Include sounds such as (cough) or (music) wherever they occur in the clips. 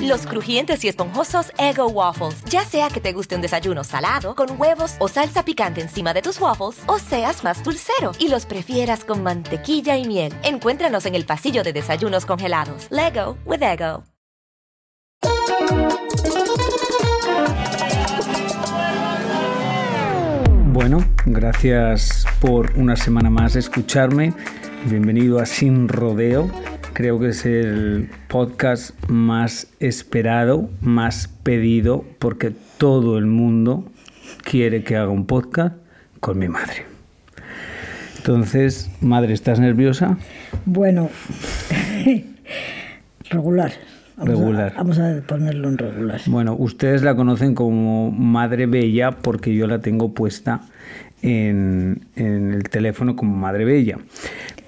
Los crujientes y esponjosos Ego Waffles. Ya sea que te guste un desayuno salado, con huevos o salsa picante encima de tus waffles, o seas más dulcero y los prefieras con mantequilla y miel. Encuéntranos en el pasillo de desayunos congelados. Lego with Ego. Bueno, gracias por una semana más escucharme. Bienvenido a Sin Rodeo. Creo que es el podcast más esperado, más pedido, porque todo el mundo quiere que haga un podcast con mi madre. Entonces, madre, ¿estás nerviosa? Bueno, (laughs) regular. Vamos Regular. A, vamos a ponerlo en regular. Bueno, ustedes la conocen como Madre Bella porque yo la tengo puesta en, en el teléfono como Madre Bella.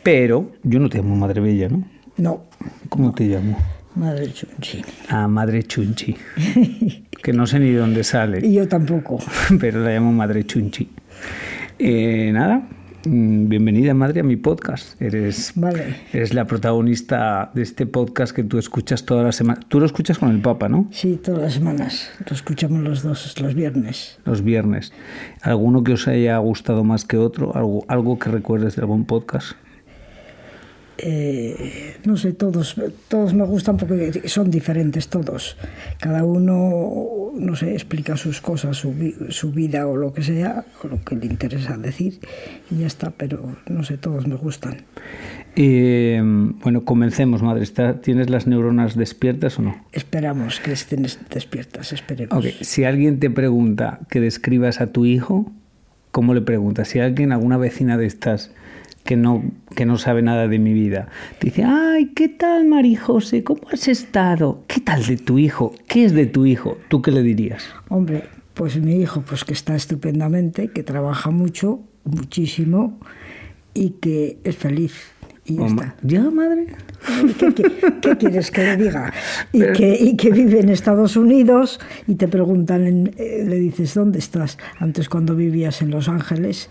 Pero yo no te llamo Madre Bella, ¿no? No, ¿Cómo te llamo? madre chunchi. Ah, Madre Chunchi. Que no sé ni de dónde sale. Y yo tampoco. (laughs) pero la llamo Madre Chunchi. Eh, nada, mm, bienvenida Madre a mi podcast. Eres, Vale. eres la protagonista de este podcast que tú escuchas toda la semana. Tú lo escuchas con el Papa, ¿no? Sí, todas las semanas. Lo escuchamos los dos los viernes. Los viernes. ¿Alguno que os haya gustado más que otro? ¿Algo, algo que recuerdes de algún podcast? Eh, no sé, todos, todos me gustan porque son diferentes todos. Cada uno, no sé, explica sus cosas, su, su vida o lo que sea, o lo que le interesa decir, y ya está, pero no sé, todos me gustan. Eh, bueno, comencemos, Madre. ¿Está- ¿Tienes las neuronas despiertas o no? Esperamos que estén despiertas, esperemos. Ok, si alguien te pregunta que describas a tu hijo, ¿cómo le preguntas? Si alguien, alguna vecina de estas que no, que no sabe nada de mi vida, te dice, ay, ¿qué tal, Mari José? ¿Cómo has estado? ¿Qué tal de tu hijo? ¿Qué es de tu hijo? ¿Tú qué le dirías? Hombre, pues mi hijo, pues que está estupendamente, que trabaja mucho, muchísimo, y que es feliz. Y ya está. ¿Ya, madre? ¿Qué, qué- qué quieres que le diga? Y que, y que vive en Estados Unidos y te preguntan, eh, le dices, ¿dónde estás? Antes cuando vivías en Los Ángeles,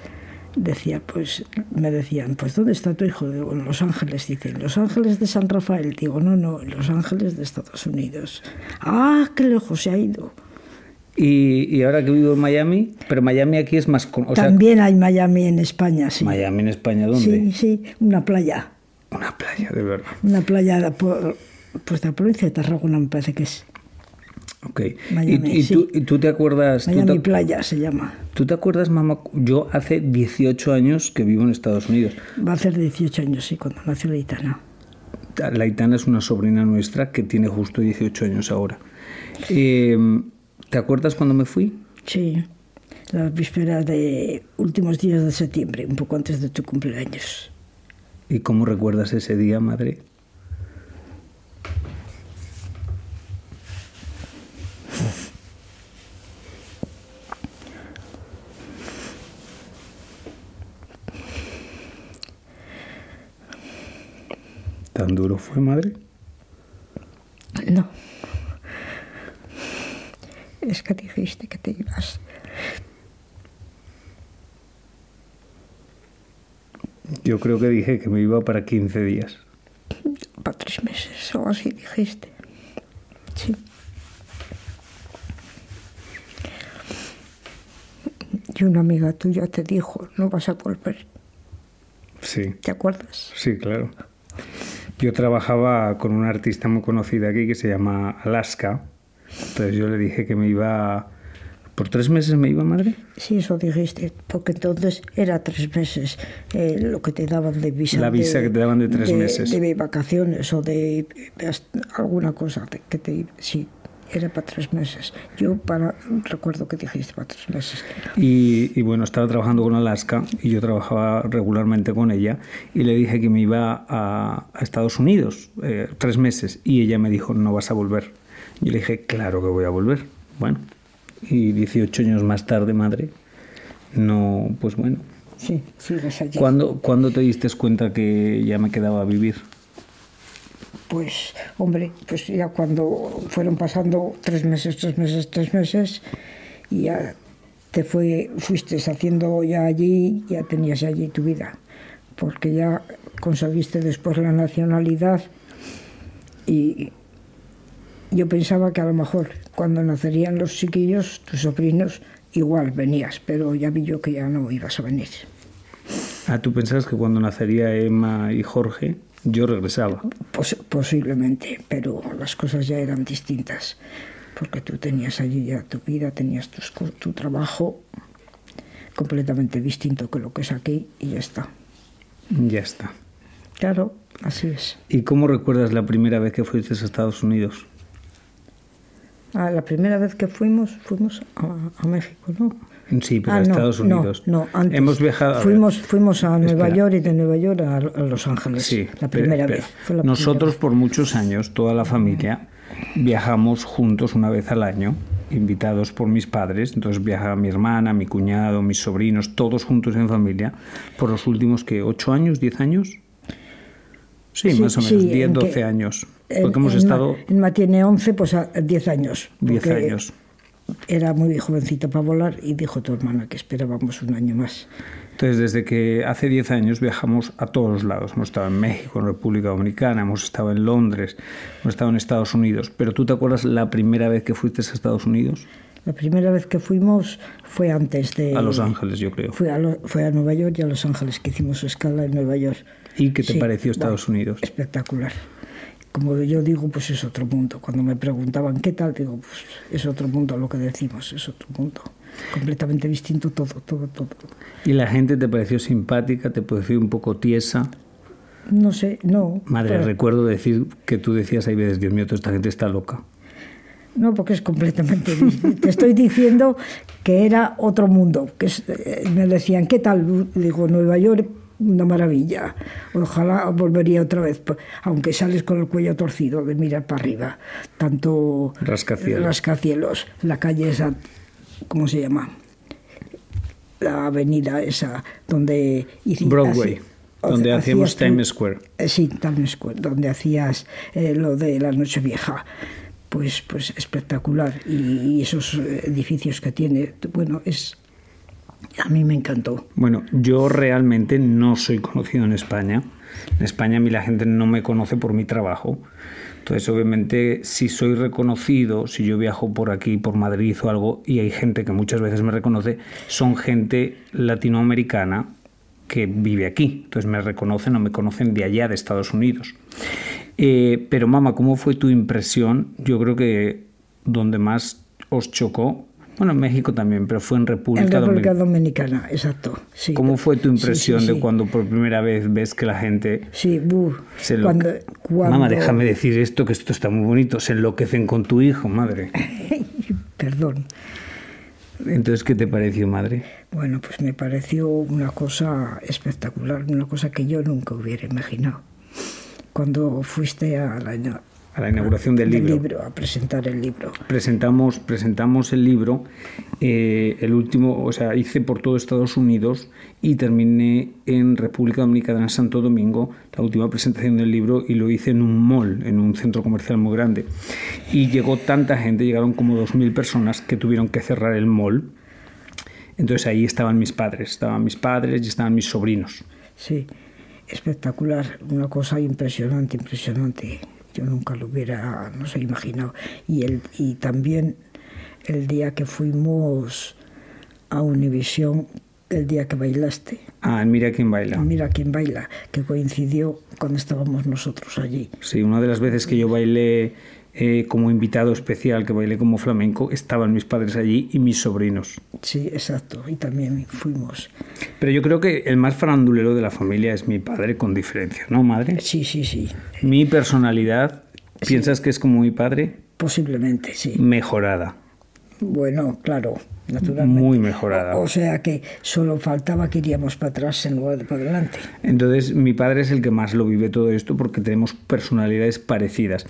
decía, pues, me decían, pues, ¿dónde está tu hijo? Digo, en Los Ángeles. Dicen, ¿Los Ángeles de San Rafael? Digo, no, no, en Los Ángeles de Estados Unidos. Ah, qué lejos se ha ido. Y, y ahora que vivo en Miami, pero Miami aquí es más... con- O sea, También hay Miami en España, sí. Miami en España, ¿dónde? Sí, sí, una playa. Una playa, de verdad. Una playa de, por, pues de la provincia de Tarragona, me parece que es. Ok. Miami, ¿Y, y sí. tú, y tú te acuerdas... tú Miami te- Playa se llama. ¿Tú te acuerdas, mamá? Yo hace 18 años que vivo en Estados Unidos. Va a hacer 18 años, sí, cuando nació la Itana. La Itana es una sobrina nuestra que tiene justo 18 años ahora. Eh, ¿Te acuerdas cuando me fui? Sí, la víspera de últimos días de septiembre, un poco antes de tu cumpleaños. ¿Y cómo recuerdas ese día, madre? ¿Tan duro fue, madre? No. Es que dijiste que te ibas. Yo creo que dije que me iba para 15 días. Para tres meses o así dijiste. Sí. Y una amiga tuya te dijo, no vas a volver. Sí. ¿Te acuerdas? Sí, claro. Yo trabajaba con una artista muy conocida aquí que se llama Alaska. Entonces yo le dije que me iba ¿Por tres meses me iba, madre? Sí, eso dijiste, porque entonces era tres meses eh, lo que te daban de visa. La visa de, que te daban de tres de- meses. De vacaciones o de, de alguna cosa que te... Sí, era para tres meses. Yo para recuerdo que dijiste para tres meses. Y, y bueno, estaba trabajando con Alaska y yo trabajaba regularmente con ella y le dije que me iba a, a Estados Unidos eh, tres meses y ella me dijo, no vas a volver. Yo le dije, claro que voy a volver. Bueno, y 18 años más tarde, madre, no, pues bueno. Sí, sigues allí. ¿Cuándo, ¿Cuándo te diste cuenta que ya me quedaba a vivir? Pues, hombre, pues ya cuando fueron pasando tres meses, tres meses, tres meses, y ya te fue, fuiste haciendo ya allí, ya tenías allí tu vida, porque ya conseguiste después la nacionalidad y yo pensaba que a lo mejor cuando nacerían los chiquillos, tus sobrinos, igual venías, pero ya vi yo que ya no ibas a venir. Ah, ¿tú pensabas que cuando nacería Emma y Jorge, yo regresaba? Pos- posiblemente, pero las cosas ya eran distintas, porque tú tenías allí ya tu vida, tenías tus tu trabajo completamente distinto que lo que es aquí y ya está. Ya está. Claro, así es. ¿Y cómo recuerdas la primera vez que fuiste a Estados Unidos? Ah, la primera vez que fuimos, fuimos a, a México, ¿no? Sí, pero Ah, a no, Estados no, Unidos. No, antes. Hemos viajado. Fuimos, fuimos a Nueva espera. York y de Nueva York a, a Los Ángeles. Sí, la pero primera espera. vez. Fue la Nosotros primera por muchos años, toda la familia, viajamos juntos una vez al año, invitados por mis padres. Entonces viaja mi hermana, mi cuñado, mis sobrinos, todos juntos en familia, por los últimos que ocho años, diez años. Sí, Sí, más o menos, sí, 10, en que- 12 años. En- Porque hemos en estado Ma- En Ma tiene 11, pues a 10 años. 10 porque años. Era muy jovencita para volar y dijo tu hermana que esperábamos un año más. Entonces, desde que hace 10 años viajamos a todos los lados. Hemos estado en México, en República Dominicana, hemos estado en Londres, hemos estado en Estados Unidos. Pero ¿tú te acuerdas la primera vez que fuiste a Estados Unidos? La primera vez que fuimos fue antes de... A Los Ángeles, yo creo. Fue a, Lo- fue a Nueva York y a Los Ángeles, que hicimos escala en Nueva York. ¿Y qué te Sí, pareció Estados bueno, Unidos? Espectacular. Como yo digo, pues es otro mundo. Cuando me preguntaban qué tal, digo, pues es otro mundo lo que decimos, es otro mundo. Completamente distinto todo, todo, todo. ¿Y la gente te pareció simpática? ¿Te pareció un poco tiesa? No sé, no. Madre, pero- recuerdo decir que tú decías ahí veces, Dios mío, toda esta gente está loca. No, porque es completamente distinto. Te estoy diciendo que era otro mundo. Que es- eh, me decían, ¿qué tal? Digo, Nueva York, una maravilla. Ojalá volvería otra vez. Aunque sales con el cuello torcido de mirar para arriba. Tanto Rascacielos. rascacielos. La calle esa, ¿cómo se llama? La avenida esa donde... hici- Broadway, donde hacíamos Times Square. eh, Sí, Times Square, donde hacías eh, lo de la Nochevieja. Pues, pues espectacular. Y, y esos edificios que tiene, bueno, es. A mí me encantó. Bueno, yo realmente no soy conocido en España. En España a mí la gente no me conoce por mi trabajo. Entonces, obviamente, si soy reconocido, si yo viajo por aquí, por Madrid o algo, y hay gente que muchas veces me reconoce, son gente latinoamericana que vive aquí. Entonces me reconocen o me conocen de allá, de Estados Unidos. Eh, pero, mamá, ¿cómo fue tu impresión? Yo creo que donde más os chocó, bueno, en México también, pero fue en República En República Dominicana. Dominicana, exacto. Sí. ¿Cómo fue tu impresión sí, de cuando por primera vez ves que la gente Sí, se lo... cuando, cuando- Mamá, déjame decir esto, que esto está muy bonito. Se enloquecen con tu hijo, madre. (laughs) Perdón. Entonces, ¿qué te pareció, madre? Bueno, pues me pareció una cosa espectacular, una cosa que yo nunca hubiera imaginado. Cuando fuiste a la, A la inauguración del libro. a presentar el libro. Presentamos, presentamos el libro, eh, el último, o sea, hice por todo Estados Unidos y terminé en República Dominicana, en Santo Domingo, la última presentación del libro y lo hice en un mall, en un centro comercial muy grande. Y llegó tanta gente, llegaron como 2.000 personas que tuvieron que cerrar el mall. Entonces ahí estaban mis padres, estaban mis padres y estaban mis sobrinos. Sí, espectacular, una cosa impresionante, impresionante. Yo nunca lo hubiera, no sé, imaginado. Y, el, y también el día que fuimos a Univisión, el día que bailaste, Ah, mira quién baila. mira quién baila, que coincidió cuando estábamos nosotros allí. Sí, una de las veces que yo bailé eh, como invitado especial que bailé como flamenco, estaban mis padres allí y mis sobrinos. Sí, exacto, y también fuimos. Pero yo creo que el más farandulero de la familia es mi padre, con diferencia, ¿no, madre? Sí, sí, sí. Mi personalidad, ¿piensas que es como mi padre? Posiblemente, sí. Mejorada. Bueno, claro, naturalmente. Muy mejorada. O, o sea que solo faltaba que iríamos para atrás en lugar de para adelante. Entonces, mi padre es el que más lo vive todo esto porque tenemos personalidades parecidas.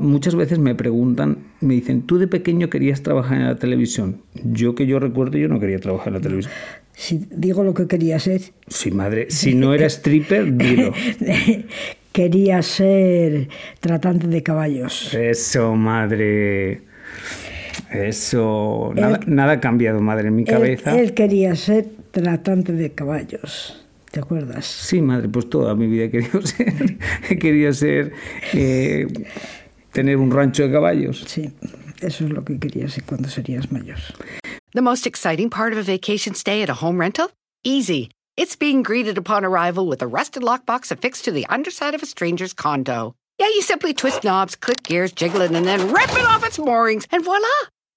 Muchas veces me preguntan, me dicen, ¿tú de pequeño querías trabajar en la televisión? Yo que yo recuerdo, yo no quería trabajar en la televisión. Si digo lo que quería ser, Sí, madre, si no era stripper, dilo. (laughs) quería ser tratante de caballos. Eso, madre. Eso. Nada, nada ha cambiado, madre, en mi Él, cabeza. él quería ser tratante de caballos. ¿Te acuerdas? Sí, madre, pues toda mi vida he querido (laughs) ser. He querido ser. eh, tener un rancho de caballos. Sí, eso es lo que quería ser cuando serías mayor. The most exciting part of a vacation stay at a home rental? Easy. It's being greeted upon arrival with a rusted lockbox affixed to the underside of a stranger's condo. Yeah, you simply twist knobs, click gears, jiggle it, and then rip it off its moorings, and voila!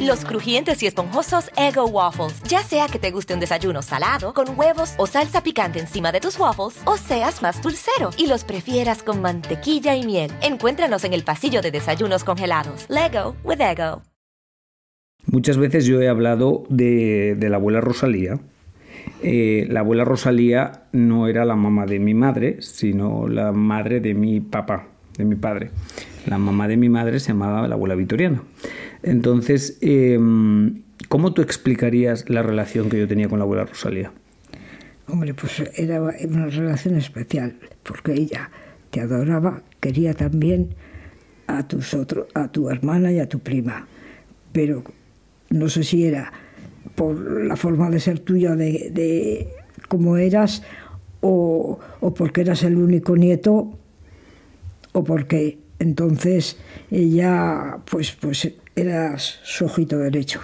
Los crujientes y esponjosos Ego Waffles. Ya sea que te guste un desayuno salado, con huevos o salsa picante encima de tus waffles, o seas más dulcero y los prefieras con mantequilla y miel. Encuéntranos en el pasillo de desayunos congelados. Lego with Ego. Muchas veces yo he hablado de, de la abuela Rosalía. Eh, la abuela Rosalía no era la mamá de mi madre, sino la madre de mi papá, de mi padre. La mamá de mi madre se llamaba la abuela Vitoriana. Entonces, eh, ¿cómo tú explicarías la relación que yo tenía con la abuela Rosalía? Hombre, pues era una relación especial, porque ella te adoraba, quería también a, tus otro, a tu hermana y a tu prima, pero no sé si era por la forma de ser tuya, de, de cómo eras, o porque eras el único nieto, o porque entonces ella, pues, pues eras su ojito derecho,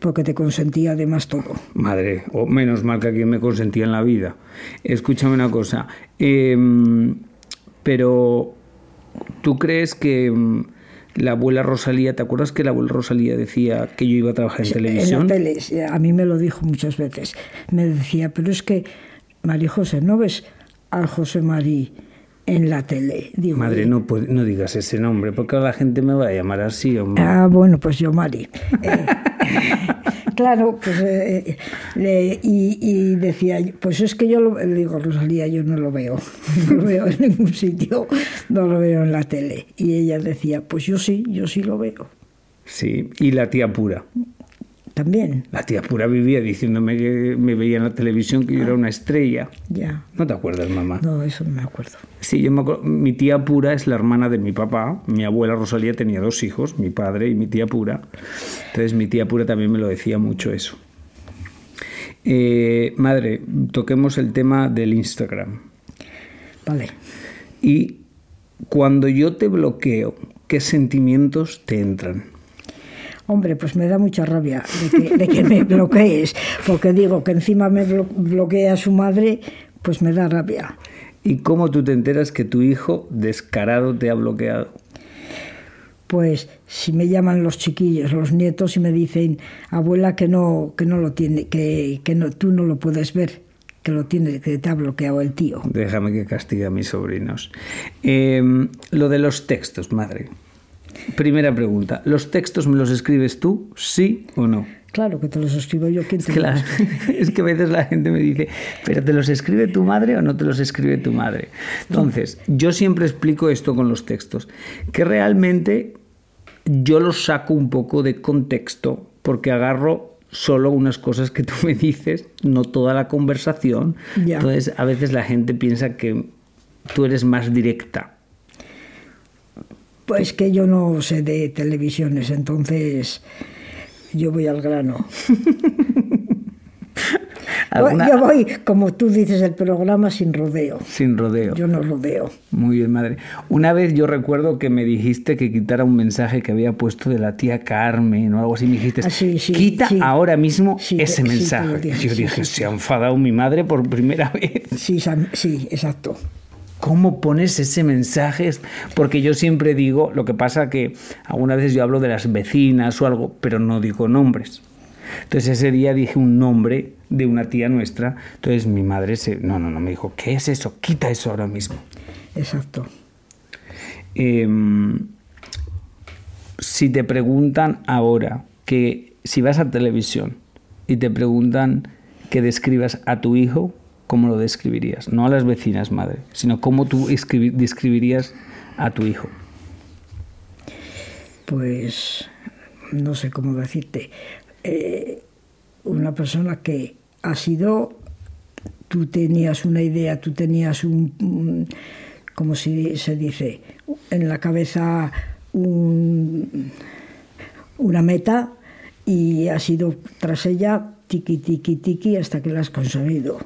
porque te consentía además todo. Madre, o menos mal que alguien me consentía en la vida. Escúchame una cosa. eh, pero, ¿tú crees que mm, la abuela Rosalía, ¿te acuerdas que la abuela Rosalía decía que yo iba a trabajar en televisión? En la tele, sí, a mí me lo dijo muchas veces. Me decía, pero es que, María José, ¿no ves al José Marí en la tele? Digo, Madre, no, puede- no digas ese nombre, porque la gente me va a llamar así, hombre. Ah, bueno, pues yo, Mari. Eh, (laughs) claro, pues. eh, le- y, y decía, pues es que yo lo le digo, Rosalía, yo no lo veo. (laughs) No lo veo en ningún sitio, no lo veo en la tele. Y ella decía, pues yo sí, yo sí lo veo. Sí, y la tía pura. También, La tía pura vivía diciéndome que me veía en la televisión que yo era una estrella. ya. ¿No te acuerdas, mamá? No, eso no me acuerdo. Sí, yo me acuerdo. Mi tía pura es la hermana de mi papá. Mi abuela Rosalía tenía dos hijos, mi padre y mi tía pura. Entonces mi tía pura también me lo decía mucho eso. Eh, madre, toquemos el tema del Instagram. Vale. Y cuando yo te bloqueo, ¿qué sentimientos te entran? Hombre, pues me da mucha rabia de que, de que me bloquees, porque digo que encima me blo- bloquea su madre, pues me da rabia. ¿Y cómo tú te enteras que tu hijo descarado te ha bloqueado? Pues si me llaman los chiquillos, los nietos y me dicen, abuela, que no, que no lo tiene, que, que no, tú no lo puedes ver, que lo tiene, que te ha bloqueado el tío. Déjame que castigue a mis sobrinos. Eh, lo de los textos, madre. Primera pregunta. ¿Los textos me los escribes tú, sí o no? Claro que te los escribo yo, ¿quién te Que la- escribe? (laughs) es que a veces la gente me dice, ¿pero te los escribe tu madre o no te los escribe tu madre? Entonces, yo siempre explico esto con los textos, que realmente yo los saco un poco de contexto porque agarro solo unas cosas que tú me dices, no toda la conversación. Ya. Entonces, a veces la gente piensa que tú eres más directa? Pues que yo no sé de televisiones, entonces yo voy al grano. (laughs) ¿Alguna- Yo voy, como tú dices, el programa sin rodeo. Sin rodeo. Yo no rodeo. Muy bien, madre. Una vez yo recuerdo que me dijiste que quitara un mensaje que había puesto de la tía Carmen o algo así. Me dijiste, Ah, sí, sí, quita sí. ahora mismo ese mensaje. dije, yo dije, se ha enfadado mi madre por primera (laughs) vez. Sí, sí, exacto. ¿Cómo pones ese mensaje? Porque yo siempre digo, lo que pasa que algunas veces yo hablo de las vecinas o algo, pero no digo nombres. Entonces ese día dije un nombre de una tía nuestra. Entonces mi madre se... No, no, no, me dijo, ¿qué es eso? Quita eso ahora mismo. Exacto. Em, si te preguntan ahora que si vas a televisión y te preguntan que describas a tu hijo, ¿cómo lo describirías? No a las vecinas, madre, sino cómo tú escribi- describirías a tu hijo. Pues no sé cómo decirte. Eh, una persona que ha sido, tú tenías una idea, tú tenías un, ¿cómo se, dice? En la cabeza un- una meta y has ido tras ella tiki, tiki, tiki hasta que la has conseguido.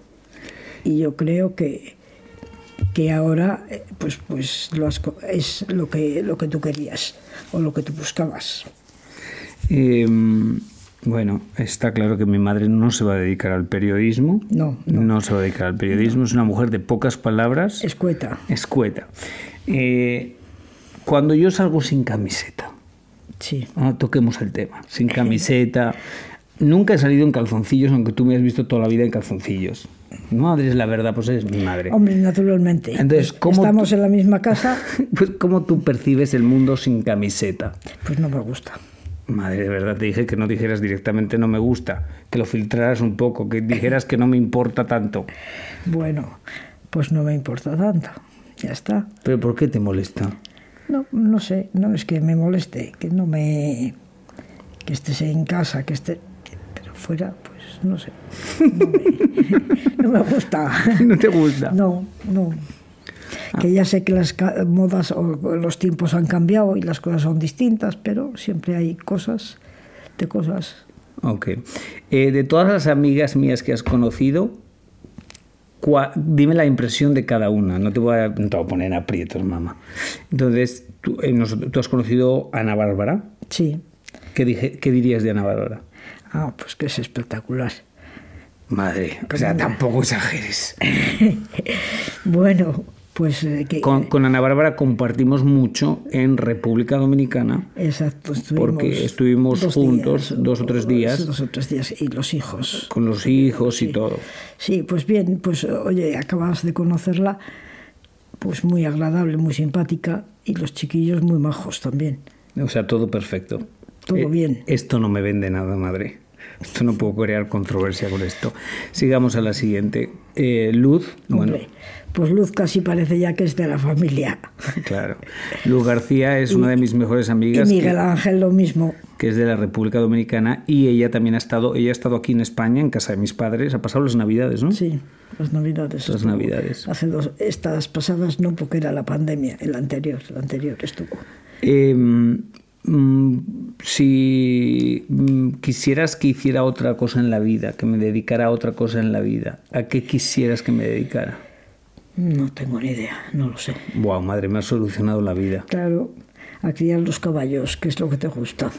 Y yo creo que, que ahora eh, pues, pues lo has es lo que, lo que tú querías o lo que tú buscabas. Em, bueno, está claro que mi madre no se va a dedicar al periodismo. No, no. se va a dedicar al periodismo. Es una mujer de pocas palabras. Escueta. Escueta. Eh, cuando yo salgo sin camiseta, Sí. Ah, toquemos el tema. Sin (laughs) camiseta. Nunca he salido en calzoncillos, aunque tú me has visto toda la vida en calzoncillos. Madre es la verdad, pues es mi madre. Hombre, naturalmente. Entonces, ¿cómo Estamos tú- en la misma casa, (laughs) Pues, ¿cómo tú percibes el mundo sin camiseta? pues no me gusta. Madre, de verdad te dije que no dijeras directamente no me gusta, que lo filtraras un poco, que dijeras que no me importa tanto. Bueno, pues no me importa tanto. Ya está. ¿Pero por qué te molesta? No, no sé, no es que me moleste, que no me. que estés en casa, que esté. Fuera, pues no sé. No me, (laughs) no me gusta. (laughs) ¿No te gusta? No, no. Que ya sé que las modas o los tiempos han cambiado y las cosas son distintas, pero siempre hay cosas de cosas. Ok. Eh, de todas las amigas mías que has conocido, cua- dime la impresión de cada una. No te voy a, no te voy a poner en aprietos, mamá. Entonces, tú, eh, tú has conocido a Ana Bárbara. Sí. ¿Qué, dije, ¿Qué dirías de Ana Bárbara? Ah, pues que es espectacular. Madre, o sea, tampoco exageres. (laughs) Bueno, pues eh, que. Con, con Ana Bárbara compartimos mucho en República Dominicana. Exacto, estuvimos Porque estuvimos dos juntos días, dos o tres días. Dos o tres días, y los hijos. con los hijos y todo. Sí, pues bien, pues oye, acabas de conocerla, pues muy agradable, muy simpática, y los chiquillos muy majos también. O sea, todo perfecto. Todo Eh, bien. Esto no me vende nada, madre. Esto no puedo crear controversia con esto. Sigamos a la siguiente. Eh, Luz, bueno, Hombre, pues Luz casi parece ya que es de la familia. claro. Luz García es una de mis mejores Y amigas que, Miguel Ángel lo mismo. que es de la República Dominicana y ella también ha estado, ella ha estado aquí en España, en casa de mis padres, ha pasado las Navidades, ¿no? Sí, las navidades. Las estuvo. Navidades. Hace dos, estas pasadas no, porque era la pandemia, el anterior, el anterior estuvo. Eh, mm, si mm, quisieras que hiciera otra cosa en la vida, que me dedicara a otra cosa en la vida, ¿a qué quisieras que me dedicara? No tengo ni idea, no lo sé. Wow, madre, me ha solucionado la vida. Claro, a criar los caballos, que es lo que te gusta.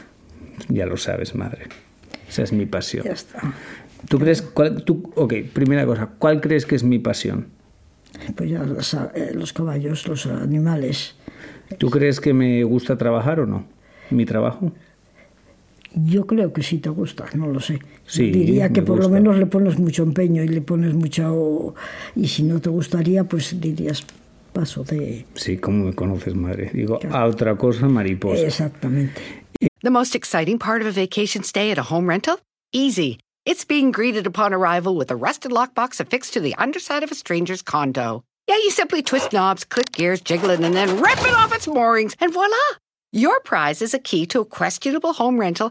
Ya lo sabes, madre. Esa es mi pasión. Ya está. ¿Tú crees, cuál, tú, ok, primera cosa, ¿cuál crees que es mi pasión? Pues ya los, eh, los caballos, los animales. ¿Tú crees que me gusta trabajar o no? ¿Mi trabajo? Yo creo que sí te gusta, no lo sé. Sí, Diría que me por lo gusta. menos le pones mucho empeño y le pones mucho... Y si no te gustaría, pues dirías paso de... Sí, ¿cómo me conoces, madre? Digo, Claro. a otra cosa, mariposa. Exactamente. The most exciting part of a vacation stay at a home rental? Easy. It's being greeted upon arrival with a rusted lockbox affixed to the underside of a stranger's condo. Yeah, you simply twist knobs, click gears, jiggle it, and then rip it off its moorings, and voila! Your prize is a key to a questionable home rental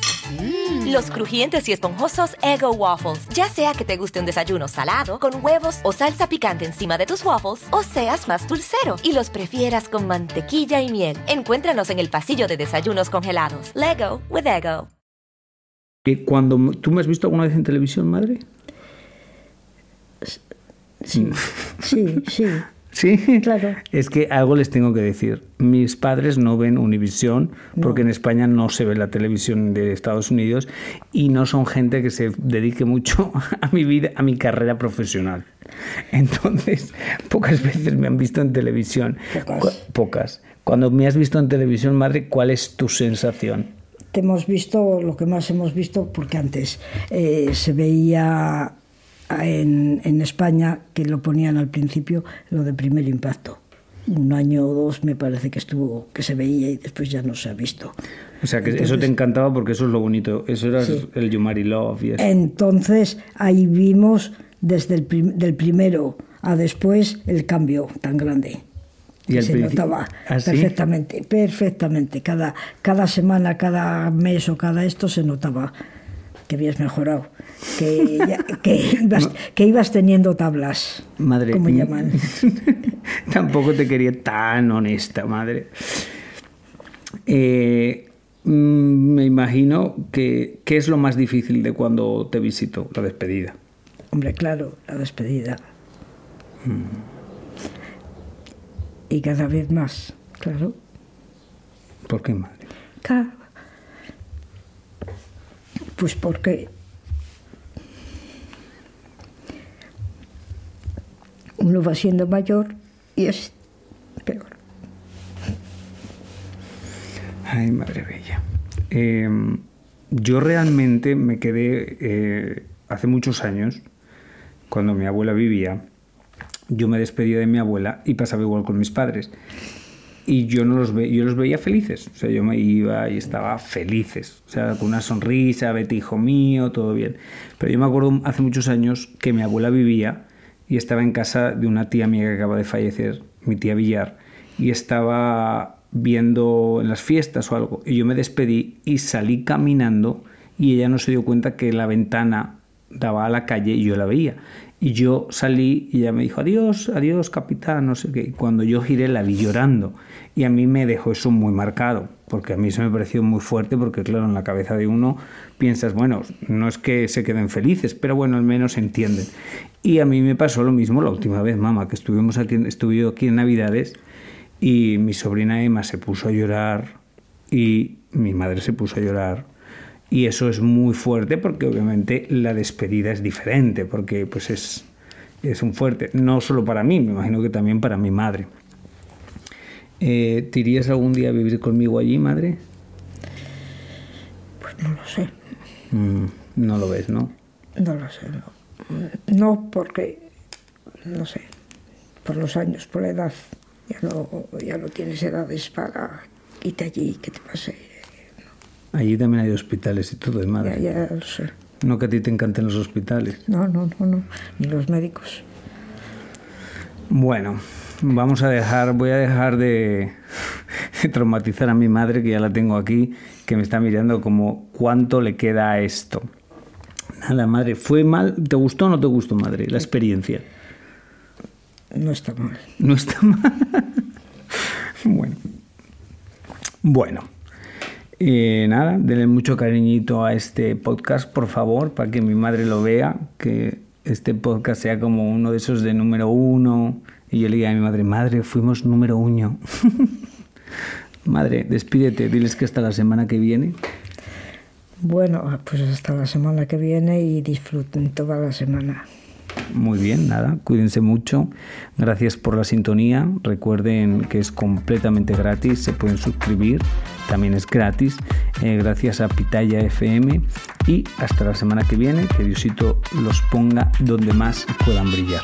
Los crujientes y esponjosos Ego Waffles. Ya sea que te guste un desayuno salado, con huevos o salsa picante encima de tus waffles, o seas más dulcero y los prefieras con mantequilla y miel. Encuéntranos en el pasillo de desayunos congelados. Lego with Ego. Que Cuando tú me has visto alguna vez en televisión, madre. Sí, sí, sí. Sí, Claro. Es que algo les tengo que decir. Mis padres no ven Univisión porque en España no se ve la televisión de Estados Unidos y no son gente que se dedique mucho (laughs) a mi vida, a mi carrera profesional. Entonces, (laughs) pocas veces me han visto en televisión. Pocas. Pocas. Cuando me has visto en televisión, madre, ¿cuál es tu sensación? Te hemos visto lo que más hemos visto, porque antes eh, se veía en, en España, que lo ponían al principio, lo de primer impacto. Un año o dos me parece que estuvo, que se veía y después ya no se ha visto. O sea, que eso te Entonces- encantaba porque eso es lo bonito. Eso era Sí. el Yumari Love y eso. Entonces ahí vimos desde el prim- del primero a después el cambio tan grande. Y que se notaba ¿Ah, sí? perfectamente, perfectamente. Cada, cada semana, cada mes o cada esto se notaba que habías mejorado, que, que, ibas, que ibas teniendo tablas, Madre, como mm, llaman. (laughs) Tampoco te quería tan honesta, madre. Eh, mm, me imagino que ¿qué es lo más difícil de cuando te visito? La despedida. Hombre, claro, la despedida. Y cada vez más, claro. ¿Por qué, madre? Ca- Pues porque uno va siendo mayor y es peor. Ay, madre bella. Eh, yo realmente me quedé eh, hace muchos años, cuando mi abuela vivía, yo me despedía de mi abuela y pasaba igual con mis padres. Y yo no los ve, yo los veía felices. O sea, yo me iba y estaba felices. O sea, con una sonrisa, vete hijo mío, todo bien. Pero yo me acuerdo hace muchos años que mi abuela vivía y estaba en casa de una tía mía que acaba de fallecer, mi tía Villar, y estaba viendo en las fiestas o algo. Y yo me despedí y salí caminando y ella no se dio cuenta que la ventana daba a la calle y yo la veía. Y yo salí y ella me dijo, adiós, adiós, capitán, no sé qué. Y cuando yo giré la vi llorando. Y a mí me dejó eso muy marcado, porque a mí eso me pareció muy fuerte, porque claro, en la cabeza de uno piensas, bueno, no es que se queden felices, pero bueno, al menos entienden. Y a mí me pasó lo mismo la última vez, mamá, que estuvimos aquí, estuve aquí en Navidades y mi sobrina Emma se puso a llorar y mi madre se puso a llorar. Y eso es muy fuerte porque obviamente la despedida es diferente, porque pues es, es un fuerte, no solo para mí, me imagino que también para mi madre. Eh, ¿Te irías algún día a vivir conmigo allí, madre? Pues no lo sé, Mm, no lo ves, ¿no? no lo sé. No, no porque, no sé, por los años, por la edad, ya no, ya no tienes edades para irte allí, que te pase. Allí también hay hospitales y todo, ¿eh, Ya, madre. ya lo sé. No que a ti te encanten los hospitales. No, no, no, no, ni los médicos. Bueno, vamos a dejar, voy a dejar de, de traumatizar a mi madre, que ya la tengo aquí, que me está mirando como cuánto le queda a esto. Nada, madre, ¿fue mal? ¿Te gustó o no te gustó, madre, la experiencia? No está mal. No está (laughs) mal. bueno. Bueno. Eh, nada, denle mucho cariñito a este podcast, por favor, para que mi madre lo vea, que este podcast sea como uno de esos de número uno. Y yo le diga a mi madre, madre, fuimos número uno. (laughs) madre, despídete, diles que hasta la semana que viene. Bueno, pues hasta la semana que viene y disfruten toda la semana. Muy bien, nada, cuídense mucho. Gracias por la sintonía. Recuerden que es completamente gratis, se pueden suscribir, también es gratis. Eh, gracias a Pitaya FM y hasta la semana que viene, que Diosito los ponga donde más puedan brillar.